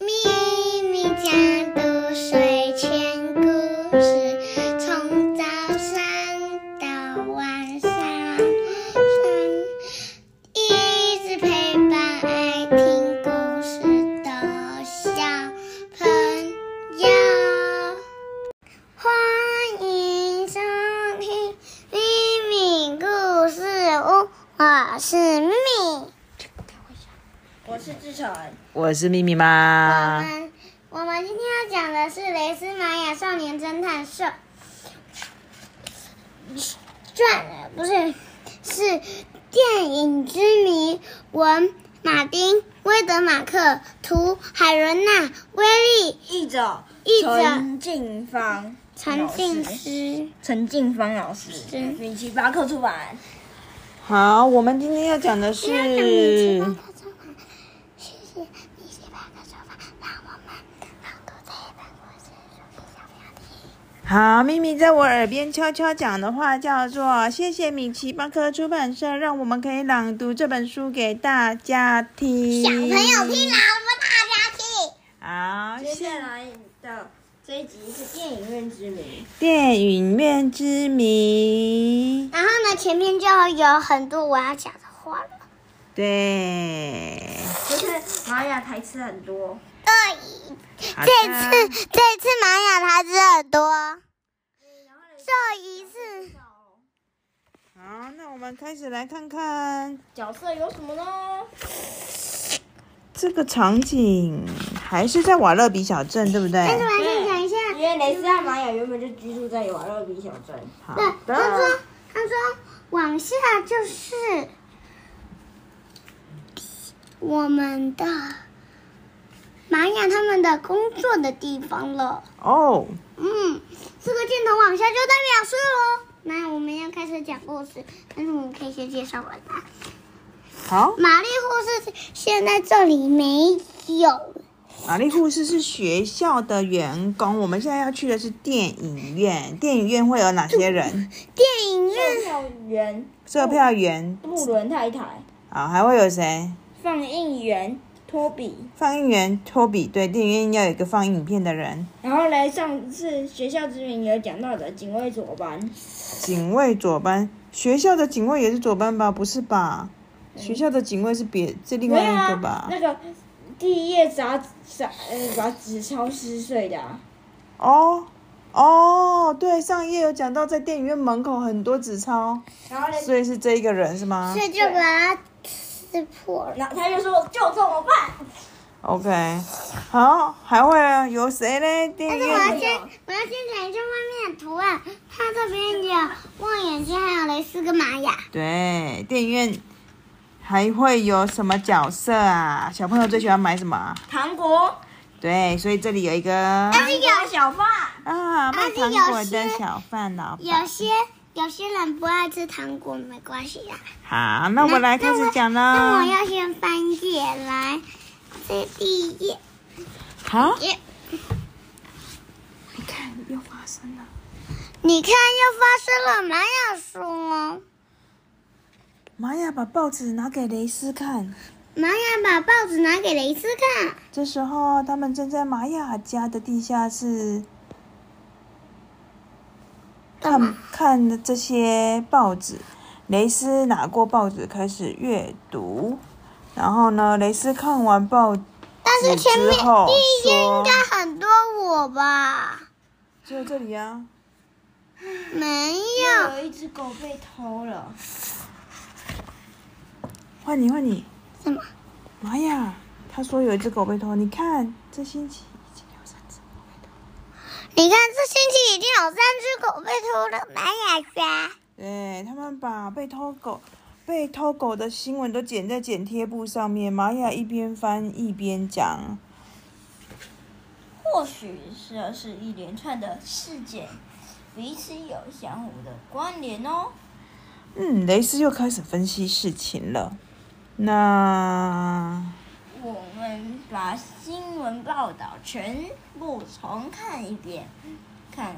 咪我是咪咪我。们我们今天要讲的是《雷斯玛雅少年侦探社》传，不是是电影之谜，文马丁·威德马克，图海伦娜·威利，译者译者陈静芳，陈静老师，师。陈静芳老师，是米奇巴克出版。好，我们今天要讲的是要讲米奇巴克出版，谢谢米奇巴克出版，让我们朗读这一本故事书给小朋友听。好，咪咪在我耳边悄悄讲的话叫做：谢谢米奇巴克出版社，让我们可以朗读这本书给大家听。小朋友听朗读大家听。好，接下来的这一集是电影院之谜，电影院之谜。然后呢，前面就有很多我要讲的话了。对，就是玛雅台词很多。这的次这次玛雅台词很多，这一次好，那我们开始来看看角色有什么呢？这个场景，还是在瓦勒比小镇，对不对？但是我要先讲一下，因为雷斯和玛雅原本就居住在瓦勒比小镇。好对，他说。他说往下就是我们的玛雅他们的工作的地方了。哦，嗯，这个箭头往下就代表是喽。那我们要开始讲故事，但是我们可以先介绍完吧。好，玛丽护士现在这里没有，玛丽护士是学校的员工，我们现在要去的是电影院。电影院会有哪些人？电影院售票员售票员，布伦太太，好，还会有谁？放映员托比。放映员托比，对，电影院要有一个放映影片的人。然后来上次学校之名有讲到的警卫左班，警卫左班，学校的警卫也是左班吧？不是吧？学校的警卫是别是另外一个吧？那个第一页杂杂呃把纸抄撕碎的、啊，哦哦，对，上一页有讲到在电影院门口很多纸钞，然后呢，所以是这一个人是吗所以就把它撕破了。然后他就说就这么办。？OK，好，还会有谁嘞？电但影院是我要先，我要先讲一下外面的图案。它这边有望远镜，还有蕾丝跟玛雅。对，电影院还会有什么角色啊？小朋友最喜欢买什么啊？糖果，对，所以这里有一个糖果小贩，啊卖糖果的小贩老板。有些有些人不爱吃糖果，没关系啦。好，那我来开始讲那我。要先翻页来，这第一页。好，耶你看又发生了。你看，又发生了玛雅说，玛雅把报纸拿给雷斯看，玛雅把报纸拿给雷斯看。这时候他们正在玛雅家的地下室看看这些报纸。雷斯拿过报纸开始阅读，然后呢，雷斯看完报纸但是前面之后第一页应该很多我吧？只有这里啊。没有，有一只狗被偷了，换你，换你。什么？妈呀，他说有一只狗被偷，你看这星期。你看，这星期已经有三只狗被偷了。玛雅说。对他们把被偷狗、被偷狗的新闻都剪在剪贴簿上面。玛雅一边翻一边讲。或许这是一连串的事件，彼此有相互的关联哦。嗯，雷斯又开始分析事情了。那我们把新闻报道全部重看一遍，看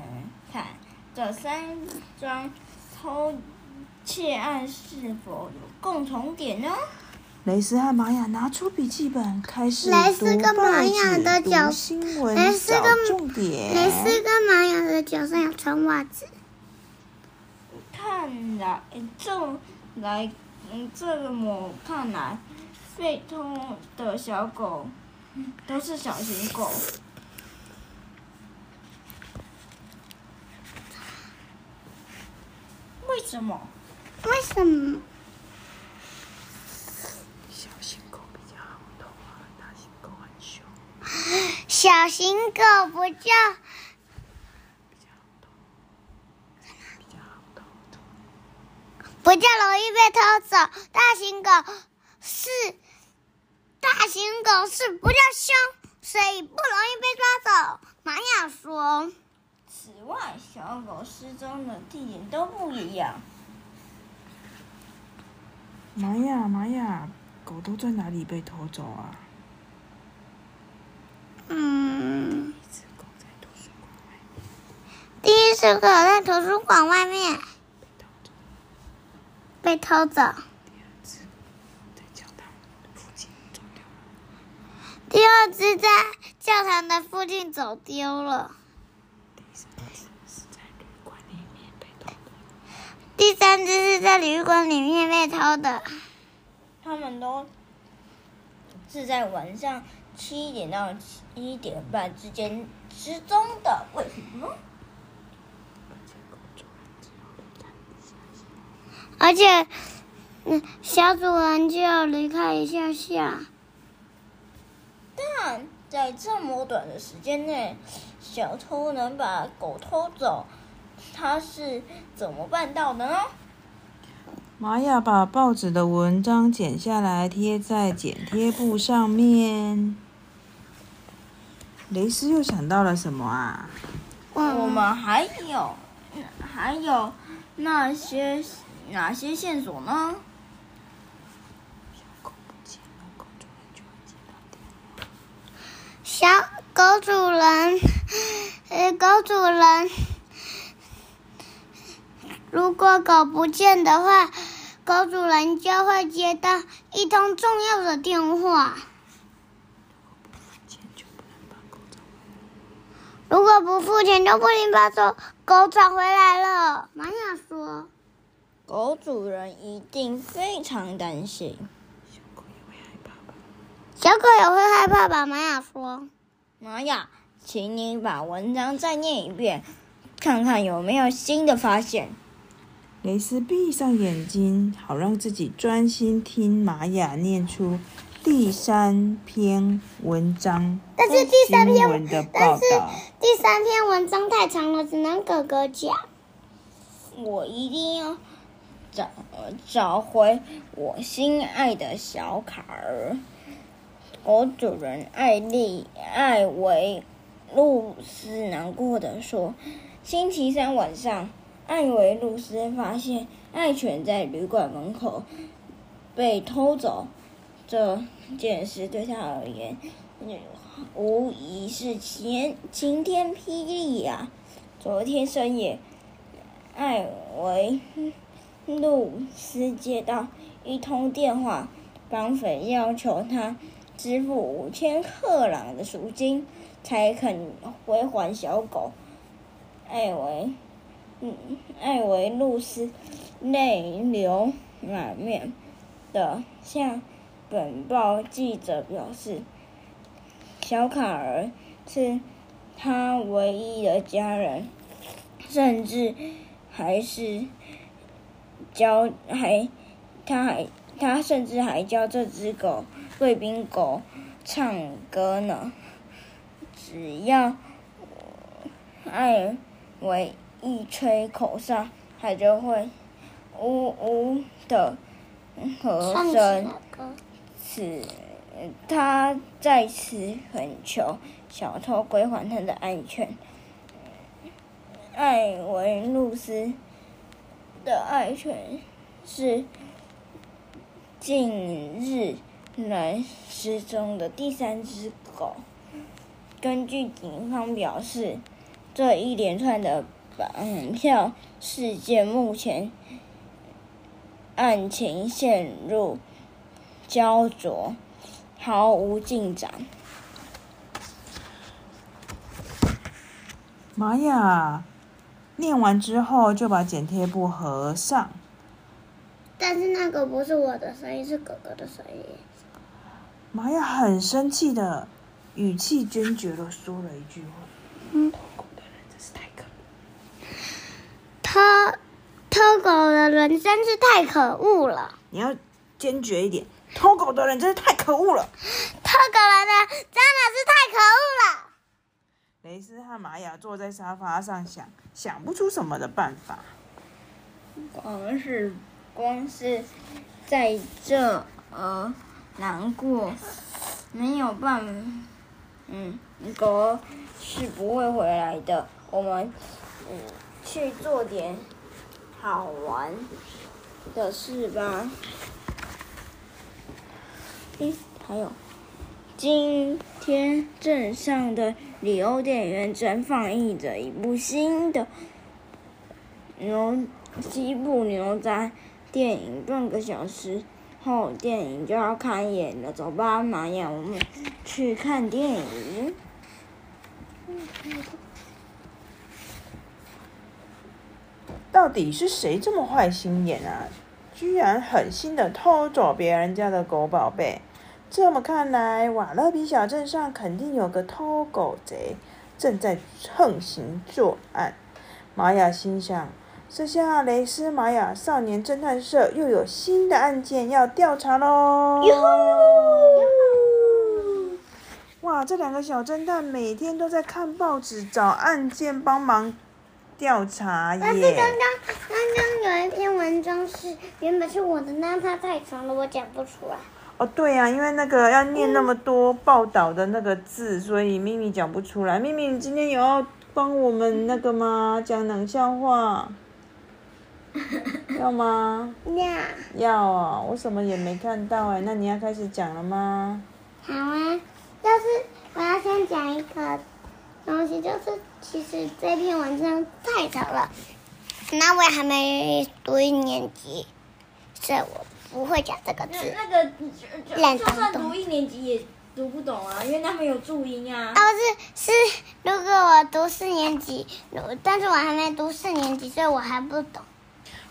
看这三桩偷窃案是否有共同点呢？雷斯和玛雅拿出笔记本，开始蕾丝读报跟玛雅的纸、角读新闻、蕾丝找跟重点。雷斯跟玛雅的脚上有穿袜子。看来这来，嗯，这个么看来，被偷的小狗都是小型狗。为什么？为什么？小型狗比较好懂啊，大型狗很凶。小型狗不叫。不叫容易被偷走，大型狗是大型狗是不叫凶，所以不容易被抓走。玛雅说此外，小狗失踪的地点都不一样。玛雅，玛雅，狗都在哪里被偷走啊？：“嗯，第一只狗在图书馆外面被偷走，被偷走，第二只在教堂附近走掉了，第二只在教堂的附近走丢了，第三只是在旅馆里面被偷的。第三只是在旅馆里面被偷的。他们都是在晚上七点到七点半之间失踪的，为什么呢？而且小主人就要离开一下下。但在这么短的时间内，小偷能把狗偷走，他是怎么办到的呢？玛雅把报纸的文章剪下来，贴在剪贴布上面。雷斯又想到了什么啊？我们还有还有那些哪些线索呢？小狗不见了，狗主人就会接到电话。小狗主人，呃，狗主人，如果狗不见的话，狗主人就会接到一通重要的电话。钱就不能把狗找回来。如果不付钱，就不能把狗狗找回来了。玛雅说狗主人一定非常担心。小狗也会害怕吧？：“小狗也会害怕吧？”玛雅说玛雅，请你把文章再念一遍，看看有没有新的发现。雷斯闭上眼睛，好让自己专心听玛雅念出第三篇文章。但是第三篇文的但是报道。第三篇文章太长了，只能哥哥讲。我一定要找找回我心爱的小卡儿。狗主人艾丽艾维露丝难过的说：“星期三晚上，艾维露丝发现爱犬在旅馆门口被偷走。这件事对他而言，无疑是晴晴天霹雳呀、昨天深夜。”艾维露斯接到一通电话，绑匪要求他支付五千克朗的赎金，才肯归还小狗。艾维，嗯，艾维露斯泪流满面的向本报记者表示，小卡儿是他唯一的家人，甚至。还是教还，他还他甚至还教这只狗贵宾狗唱歌呢。只要艾维一吹口哨，它就会呜呜的和声。此他在此恳求小偷归还他的爱犬。艾维露斯的爱犬是近日来失踪的第三只狗。根据警方表示，这一连串的绑票事件目前案情陷入焦灼，毫无进展。妈呀念完之后就把剪贴布合上。但是那个不是我的声音，是哥哥的声音。玛雅很生气的语气坚决的说了一句话：“嗯，偷狗的人真是太可偷偷狗的人真是太可恶了。你要坚决一点，偷狗的人真是太可恶了。偷狗的人真的是太可恶了。雷斯和玛雅坐在沙发上想，想不出什么的办法。光是光是在这呃难过，没有办法，嗯，狗是不会回来的。我们嗯去做点好玩的事吧。嗯，还有，今天镇上的里欧电影院正放映着一部新的牛西部牛仔电影，半个小时后电影就要开演了。走吧，玛雅，我们去看电影。到底是谁这么坏心眼啊？居然狠心的偷走别人家的狗宝贝！这么看来，瓦勒比小镇上肯定有个偷狗贼正在横行作案。玛雅心想：这下雷斯玛雅少年侦探社又有新的案件要调查喽！哇，这两个小侦探每天都在看报纸找案件帮忙调查但是刚耶。刚刚刚有一篇文章是原本是我的，那它太长了，我讲不出来。哦，对呀、因为那个要念那么多报道的那个字，所以咪咪讲不出来。咪咪，你今天有要帮我们那个吗？讲冷笑话？要吗？要，要啊、我什么也没看到哎。那你要开始讲了吗？好啊，就是我要先讲一个东西，就是其实这篇文章太长了，那我也还没读一年级，所以我不会讲这个字。那个就烂就算读一年级也读不懂啊，因为他们有注音啊啊，。不是，是如果我读四年级，但是我还没读四年级，所以我还不懂。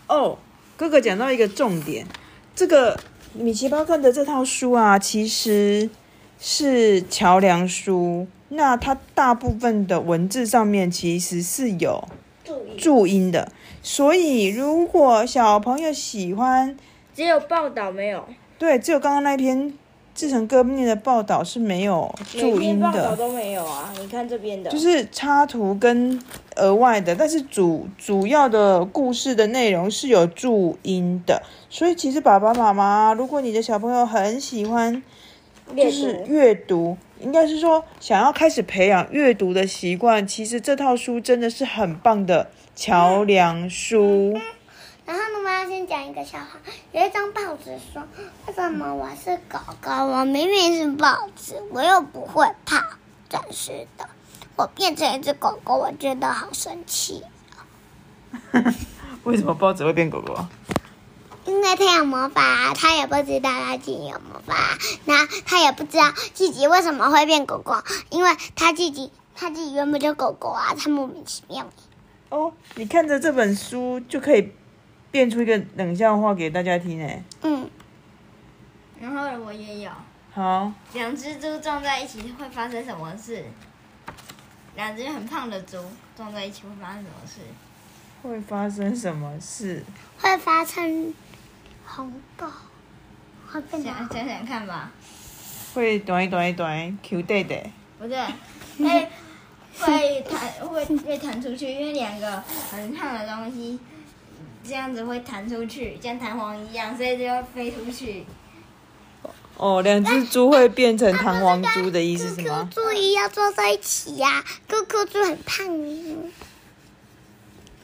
哦，哥哥讲到一个重点，这个米奇巴克的这套书啊，其实是桥梁书。那它大部分的文字上面其实是有注音注音的，所以如果小朋友喜欢，只有报道没有，对，只有刚刚那篇志成哥念的报道是没有注每音篇报道的，都没有啊。你看这边的，就是插图跟额外的，但是主主要的故事的内容是有注音的，所以其实爸爸妈妈，如果你的小朋友很喜欢就是。阅读，应该是说想要开始培养阅读的习惯，其实这套书真的是很棒的桥梁书。然后呢，我要先讲一个笑话。有一张报纸说，为什么我是狗狗？我明明是报纸，我又不会怕，真是的。我变成一只狗狗，我觉得好生气。为什么报纸会变狗狗啊？因为他有魔法，他也不知道他自己有魔法，那他也不知道自己为什么会变狗狗，因为他自己他自己原本就狗狗啊，他莫名其妙。哦，你看着这本书就可以变出一个冷笑话给大家听诶。嗯，然后我也有，好，两只猪撞在一起会发生什么事？两只很胖的猪撞在一起会发生什么事？会发生什么事？会发生红豆，会变成想想想看吧，会短短短 Q 弟弟。不对，会会弹会会弹出去，因为两个很烫的东西这样子会弹出去，像弹簧一样，所以就要飞出去。哦，两只猪会变成弹簧猪的意思是 QQ 吗？猪也要坐在一起呀、QQ 猪很胖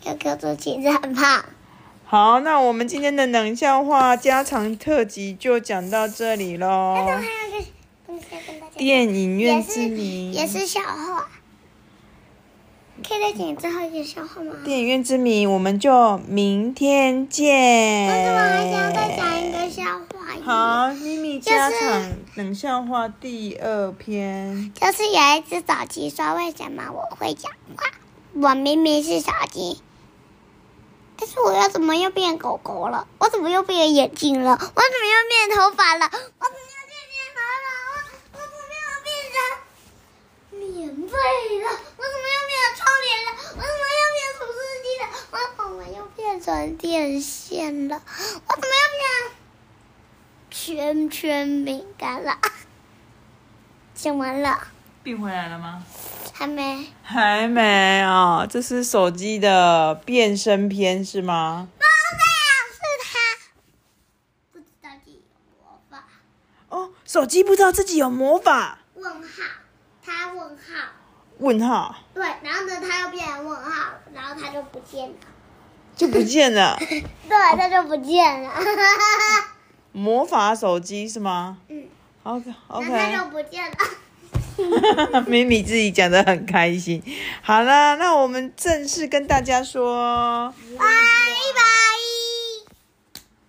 ，QQ 猪其实很胖。好，那我们今天的冷笑话加长特辑就讲到这里喽。电影院之谜也是笑话。可以再讲最后一个笑话吗？电影院之谜，我们就明天见。但是我还想再讲一个笑话。好，咪咪家常冷笑话第二篇。就是有一只小鸡说：“为什么我会讲话？我明明是小鸡，但是我又怎么又变狗狗了？我怎么又变眼睛了？我怎么又变头发了？我怎么又变面头了？我我怎么又变成棉被了？我怎么又变成电线了？我怎么又变成圈圈饼干了？” 讲完了。变回来了吗？还没。还没啊、这是手机的变身篇是吗？不是，是他不知道自己有魔法。哦，手机不知道自己有魔法？问号，他问号，问号对，然后呢，他又变成问号，然后他就不见了。就不见了。对，它就不见了。魔法手机是吗嗯，OK OK。它就不见了。咪咪自己讲的很开心。好了，那我们正式跟大家说，拜